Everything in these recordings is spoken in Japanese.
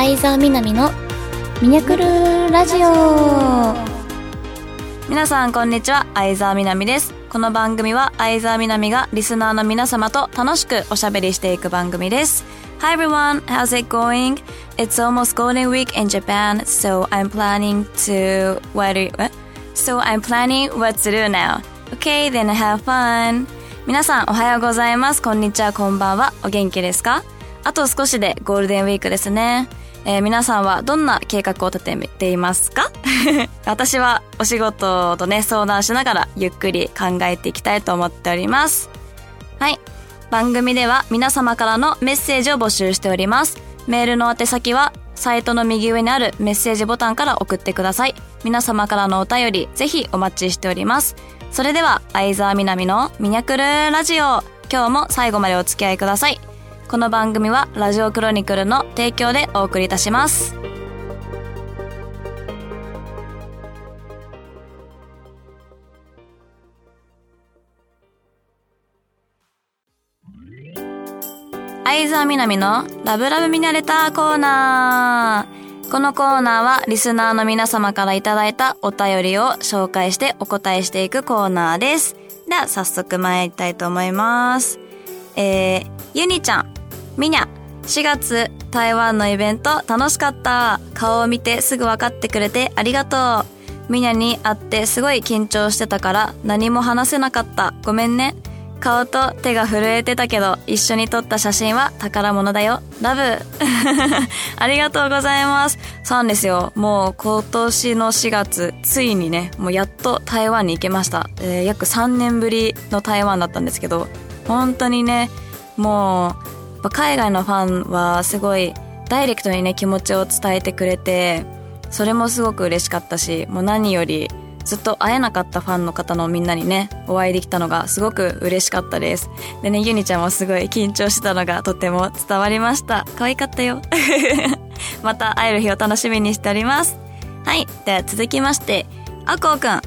相沢みなのミニクルラジオ。皆さんこんにちは。相沢みなです。この番組は相沢みながリスナーの皆様と楽しくおしゃべりしていく番組です。Hi さんおはようございます。こんにちは、こんばんは。お元気ですか？あと少しでゴールデンウィークですね。えー、皆さんはどんな計画を立てていますか？私はお仕事とね、相談しながらゆっくり考えていきたいと思っております。はい。番組では皆様からのメッセージを募集しております。メールの宛先はサイトの右上にあるメッセージボタンから送ってください。皆様からのお便り、ぜひお待ちしております。それでは、相沢みなみのミニャクルラジオ。今日も最後までお付き合いください。この番組はラジオクロニクルの提供でお送りいたします。相沢みなみのラブラブミナレターコーナー。このコーナーはリスナーの皆様からいただいたお便りを紹介してお答えしていくコーナーです。では早速参りたいと思います。えー、ゆにちゃん。みにゃ、4月台湾のイベント楽しかった。顔を見てすぐ分かってくれてありがとう。みにゃに会ってすごい緊張してたから何も話せなかった。ごめんね。顔と手が震えてたけど一緒に撮った写真は宝物だよ。ラブ ありがとうございます。そうなんですよ。もう今年の4月、ついにね、もうやっと台湾に行けました。えー、約3年ぶりの台湾だったんですけど、本当にね、もう海外のファンはすごいダイレクトにね気持ちを伝えてくれてそれもすごく嬉しかったしもう何よりずっと会えなかったファンの方のみんなにねお会いできたのがすごく嬉しかったです。でねゆにちゃんもすごい緊張してたのがとても伝わりました。可愛かったよ。また会える日を楽しみにしております。はいでは続きましてあこうくん。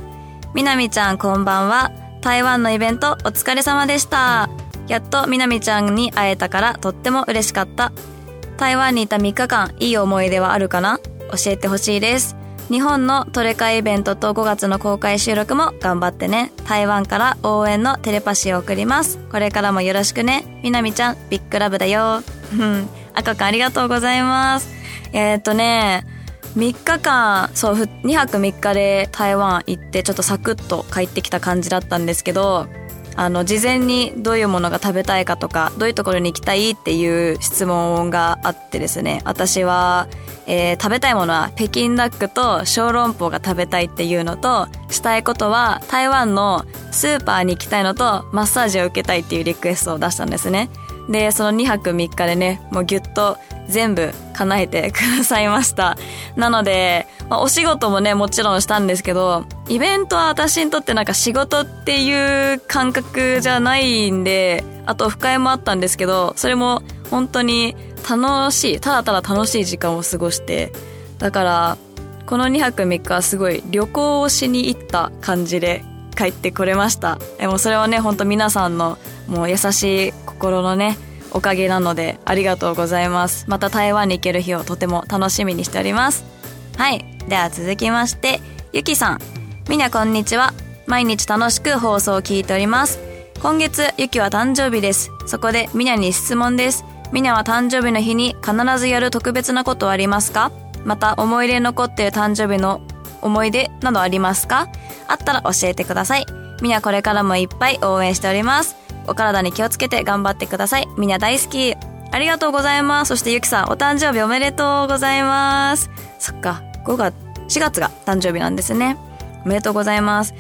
みなみちゃんこんばんは。台湾のイベントお疲れ様でした。やっとみなみちゃんに会えたからとっても嬉しかった。台湾にいた3日間、いい思い出はあるかな？教えてほしいです。日本のトレカイベントと5月の公開収録も頑張ってね。台湾から応援のテレパシーを送ります。これからもよろしくね。みなみちゃん、ビッグラブだよ。うん。赤くんありがとうございます。えー、っとね、3日間、そう、2泊3日で台湾行ってちょっとサクッと帰ってきた感じだったんですけど、あの事前にどういうものが食べたいかとかどういうところに行きたいっていう質問があってですね私は、えー、食べたいものは北京ダックと小籠包が食べたいっていうのとしたいことは台湾のスーパーに行きたいのとマッサージを受けたいっていうリクエストを出したんですね。でその2泊3日でねもうギュッと全部叶えて くださいました。なので、まあ、お仕事もねもちろんしたんですけどイベントは私にとってなんか仕事っていう感覚じゃないんであと深いもあったんですけどそれも本当に楽しいただただ楽しい時間を過ごしてだからこの2泊3日はすごい旅行をしに行った感じで帰ってこれました。でもそれはね本当皆さんのもう優しい心のねおかげなのでありがとうございます。また台湾に行ける日をとても楽しみにしております。はい。では続きましてゆきさん。みなこんにちは。毎日楽しく放送を聞いております。今月ゆきは誕生日です。そこでみなに質問です。みなは誕生日の日に必ずやる特別なことはありますか？また思い出に残っている誕生日の思い出などありますか？あったら教えてください。みなこれからもいっぱい応援しております。お体に気をつけて頑張ってください。みんな大好き。ありがとうございます。そしてゆきさん、お誕生日おめでとうございます。そっか、5月、4月が誕生日なんですね。おめでとうございます。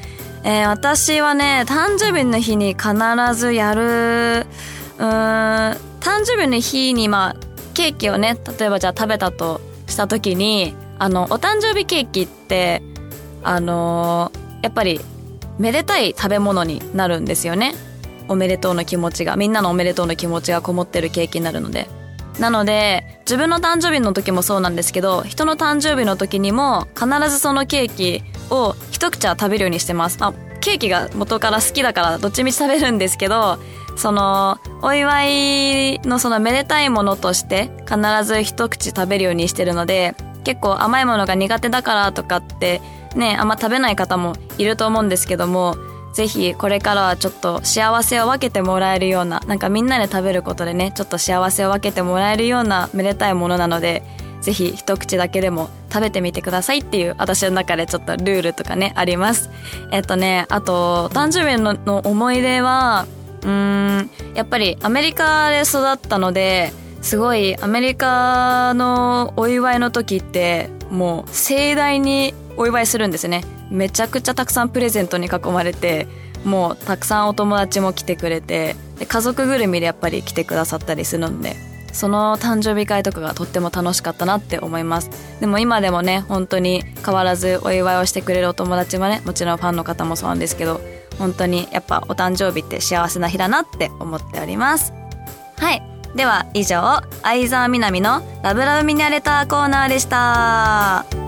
えー、私はね、誕生日の日に必ずやる、うーん、誕生日の日にまあ、ケーキをね、例えばじゃあ食べたとした時に、あの、お誕生日ケーキって、あのー、やっぱり、めでたい食べ物になるんですよね。おめでとうの気持ちが、みんなのおめでとうの気持ちがこもってるケーキになるので。なので、自分の誕生日の時もそうなんですけど、人の誕生日の時にも必ずそのケーキを一口は食べるようにしてます。あ、ケーキが元から好きだからどっちみち食べるんですけど、その、お祝いのそのめでたいものとして必ず一口食べるようにしてるので、結構甘いものが苦手だからとかってね、あんま食べない方もいると思うんですけども、ぜひこれからはちょっと幸せを分けてもらえるような、なんかみんなで食べることでね、ちょっと幸せを分けてもらえるようなめでたいものなので、ぜひ一口だけでも食べてみてくださいっていう私の中でちょっとルールとかね、あります。えっとね、あと、誕生日の思い出は、うん、やっぱりアメリカで育ったので、すごいアメリカのお祝いの時ってもう盛大にお祝いするんですね。めちゃくちゃたくさんプレゼントに囲まれて、もうたくさんお友達も来てくれて、で家族ぐるみでやっぱり来てくださったりするので、その誕生日会とかがとっても楽しかったなって思います。でも今でもね、本当に変わらずお祝いをしてくれるお友達はね、もちろんファンの方もそうなんですけど、本当にやっぱお誕生日って幸せな日だなって思っております。はい。では以上、相沢みなみのラブラブミニアレターコーナーでした。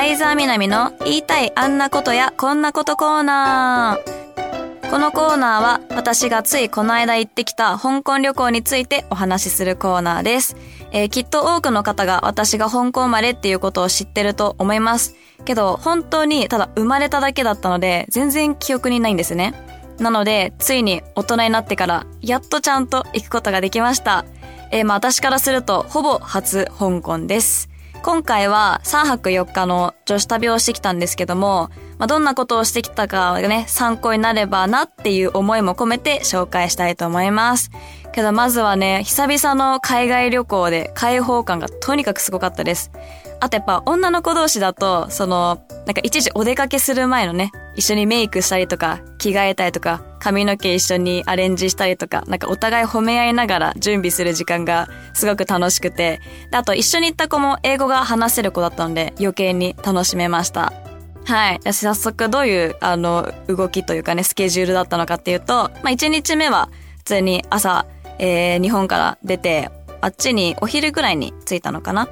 相沢みなみの言いたいあんなことやこんなことコーナー。このコーナーは私がついこの間行ってきた香港旅行についてお話しするコーナーです。えー、きっと多くの方が私が香港生まれっていうことを知ってると思います。けど本当にただ生まれただけだったので全然記憶にないんですね。なのでついに大人になってからやっとちゃんと行くことができました。えー、まあ私からするとほぼ初香港です。今回は3泊4日の女子旅をしてきたんですけども、まあ、どんなことをしてきたかがね、参考になればなっていう思いも込めて紹介したいと思います。けどまずはね、久々の海外旅行で開放感がとにかくすごかったです。あとやっぱ女の子同士だと、その、なんか一時お出かけする前のね、一緒にメイクしたりとか、着替えたりとか、髪の毛一緒にアレンジしたりとか、なんかお互い褒め合いながら準備する時間がすごく楽しくて、あと一緒に行った子も英語が話せる子だったので余計に楽しめました。はい。早速どういう、あの、動きというかね、スケジュールだったのかっていうと、まあ、1日目は普通に朝、えー、日本から出て、あっちにお昼ぐらいに着いたのかな。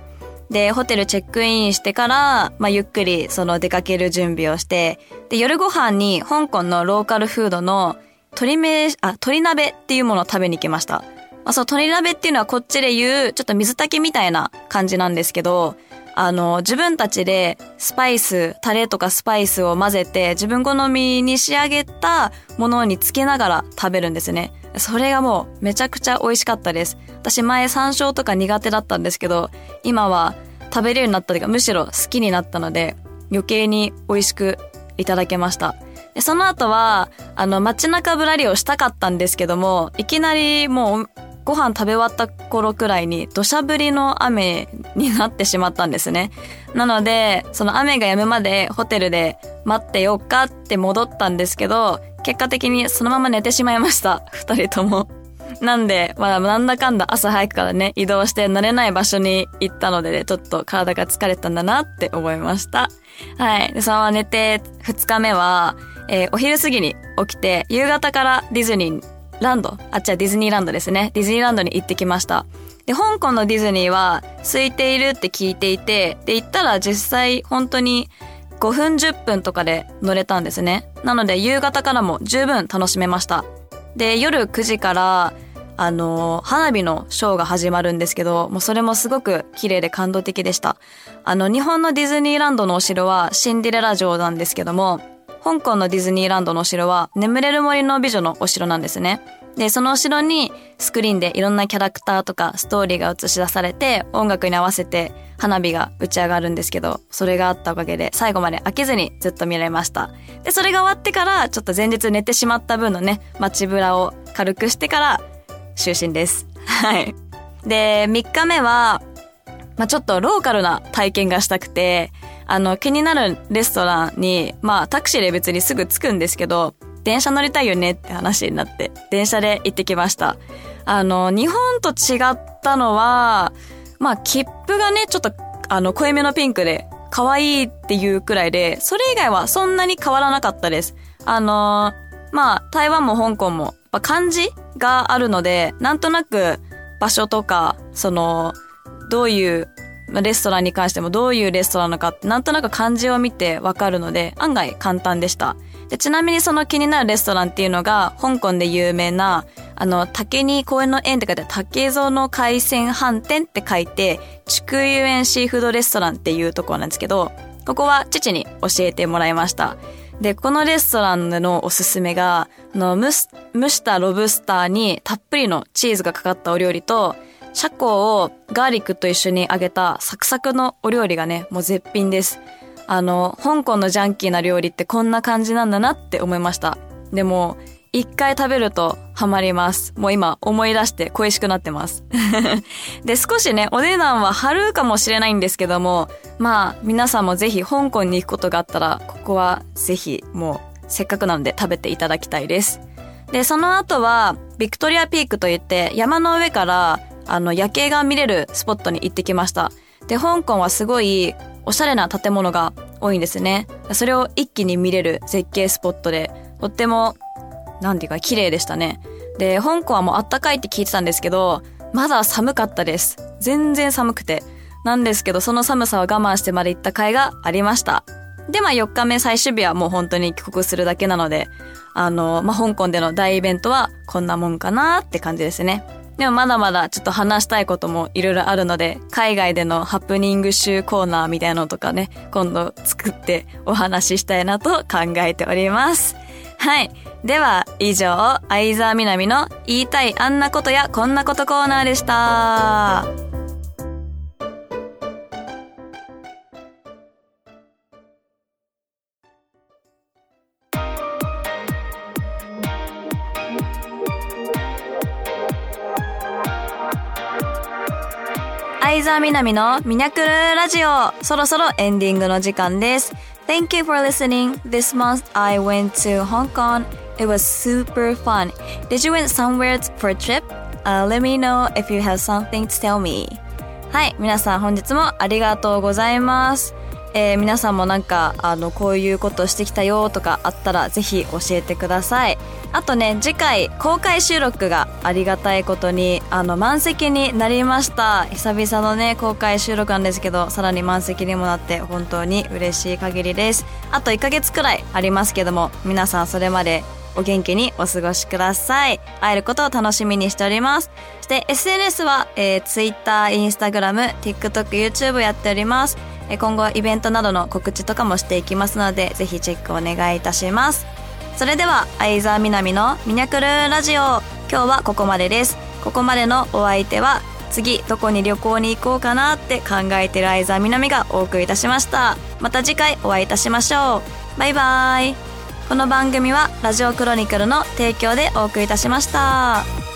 で、ホテルチェックインしてから、まあ、ゆっくりその出かける準備をして、で、夜ご飯に香港のローカルフードの鶏め、あ、鶏鍋っていうものを食べに行きました。まあ、そう、鶏鍋っていうのはこっちで言う、ちょっと水炊きみたいな感じなんですけど、あの、自分たちでスパイス、タレとかスパイスを混ぜて自分好みに仕上げたものにつけながら食べるんですね。それがもうめちゃくちゃ美味しかったです。私前山椒とか苦手だったんですけど、今は食べれるようになったというかむしろ好きになったので余計に美味しくいただけました。でその後は、あの、街中ぶらりをしたかったんですけども、いきなりもうご飯食べ終わった頃くらいに土砂降りの雨になってしまったんですね。なので、その雨が止むまでホテルで待ってよっかって戻ったんですけど、結果的にそのまま寝てしまいました。二人とも。なんで、まあ、なんだかんだ朝早くからね、移動して慣れない場所に行ったので、ね、ちょっと体が疲れたんだなって思いました。はい。で、そのまま寝て、二日目は、えー、お昼過ぎに起きて、夕方からディズニーランド、あっちはディズニーランドですね。ディズニーランドに行ってきました。で、香港のディズニーは空いているって聞いていて、で、行ったら実際本当に5分10分とかで乗れたんですね。なので夕方からも十分楽しめました。で、夜9時から、あの、花火のショーが始まるんですけど、もうそれもすごく綺麗で感動的でした。あの、日本のディズニーランドのお城はシンデレラ城なんですけども、香港のディズニーランドのお城は眠れる森の美女のお城なんですね。で、そのお城にスクリーンでいろんなキャラクターとかストーリーが映し出されて音楽に合わせて花火が打ち上がるんですけど、それがあったおかげで最後まで飽きずにずっと見られました。で、それが終わってからちょっと前日寝てしまった分のね、街ぶらを軽くしてから就寝です。はい。で、3日目は、まあ、ちょっとローカルな体験がしたくて、あの、気になるレストランに、まあ、タクシーで別にすぐ着くんですけど、電車乗りたいよねって話になって、電車で行ってきました。あの、日本と違ったのは、まあ、切符がね、ちょっと、あの、濃いめのピンクで、可愛いっていうくらいで、それ以外はそんなに変わらなかったです。あのまあ、台湾も香港も、漢字があるので、なんとなく、場所とか、その、どういう、レストランに関してもどういうレストランなのかってなんとなく漢字を見てわかるので案外簡単でした。で、ちなみにその気になるレストランっていうのが香港で有名なあの、竹に公園の園って書いて竹園海鮮飯店って書いて、竹遊園シーフードレストランっていうところなんですけど、ここは父に教えてもらいました。で、このレストランのおすすめが、あの、蒸、蒸したロブスターにたっぷりのチーズがかかったお料理と、シャコをガーリックと一緒に揚げたサクサクのお料理がね、もう絶品です。あの、香港のジャンキーな料理ってこんな感じなんだなって思いました。でも、一回食べるとハマります。もう今思い出して恋しくなってます。で、少しね、お値段は張るかもしれないんですけども、まあ、皆さんもぜひ香港に行くことがあったら、ここはぜひもうせっかくなので食べていただきたいです。で、その後は、ビクトリアピークといって山の上からあの夜景が見れるスポットに行ってきました。で、香港はすごいおしゃれな建物が多いんですね。それを一気に見れる絶景スポットで、とってもなんていうか綺麗でしたね。で、香港はもうあったかいって聞いてたんですけど、まだ寒かったです。全然寒くて。なんですけど、その寒さを我慢してまで行った甲斐がありました。で、まあ4日目最終日はもう本当に帰国するだけなので、あの、まあ香港での大イベントはこんなもんかなって感じですね。でもまだまだちょっと話したいこともいろいろあるので、海外でのハプニング集コーナーみたいなのとかね、今度作ってお話ししたいなと考えております。はい。では、以上、相沢みなみの言いたいあんなことやこんなことコーナーでした。沢みなみのミニャクルラジオ。そろそろエンディングの時間です。Thank you for listening. This month I went to Hong Kong. It was super fun. Did you went somewhere for a trip? Uh, let me know if you have something to tell me. はい、皆さん本日もありがとうございます。えー、皆さんもなんか、あの、こういうことしてきたよとかあったらぜひ教えてください。あとね、次回公開収録がありがたいことに、あの、満席になりました。久々のね、公開収録なんですけど、さらに満席にもなって本当に嬉しい限りです。あと1ヶ月くらいありますけども、皆さんそれまでお元気にお過ごしください。会えることを楽しみにしております。そして SNS は、えー、Twitter、Instagram、TikTok、YouTube やっております。今後イベントなどの告知とかもしていきますので、ぜひチェックお願いいたします。それでは、相沢みなみのミニャクルラジオ。今日はここまでです。ここまでのお相手は、次どこに旅行に行こうかなって考えてる相沢みなみがお送りいたしました。また次回お会いいたしましょう。バイバイ。この番組はラジオクロニクルの提供でお送りいたしました。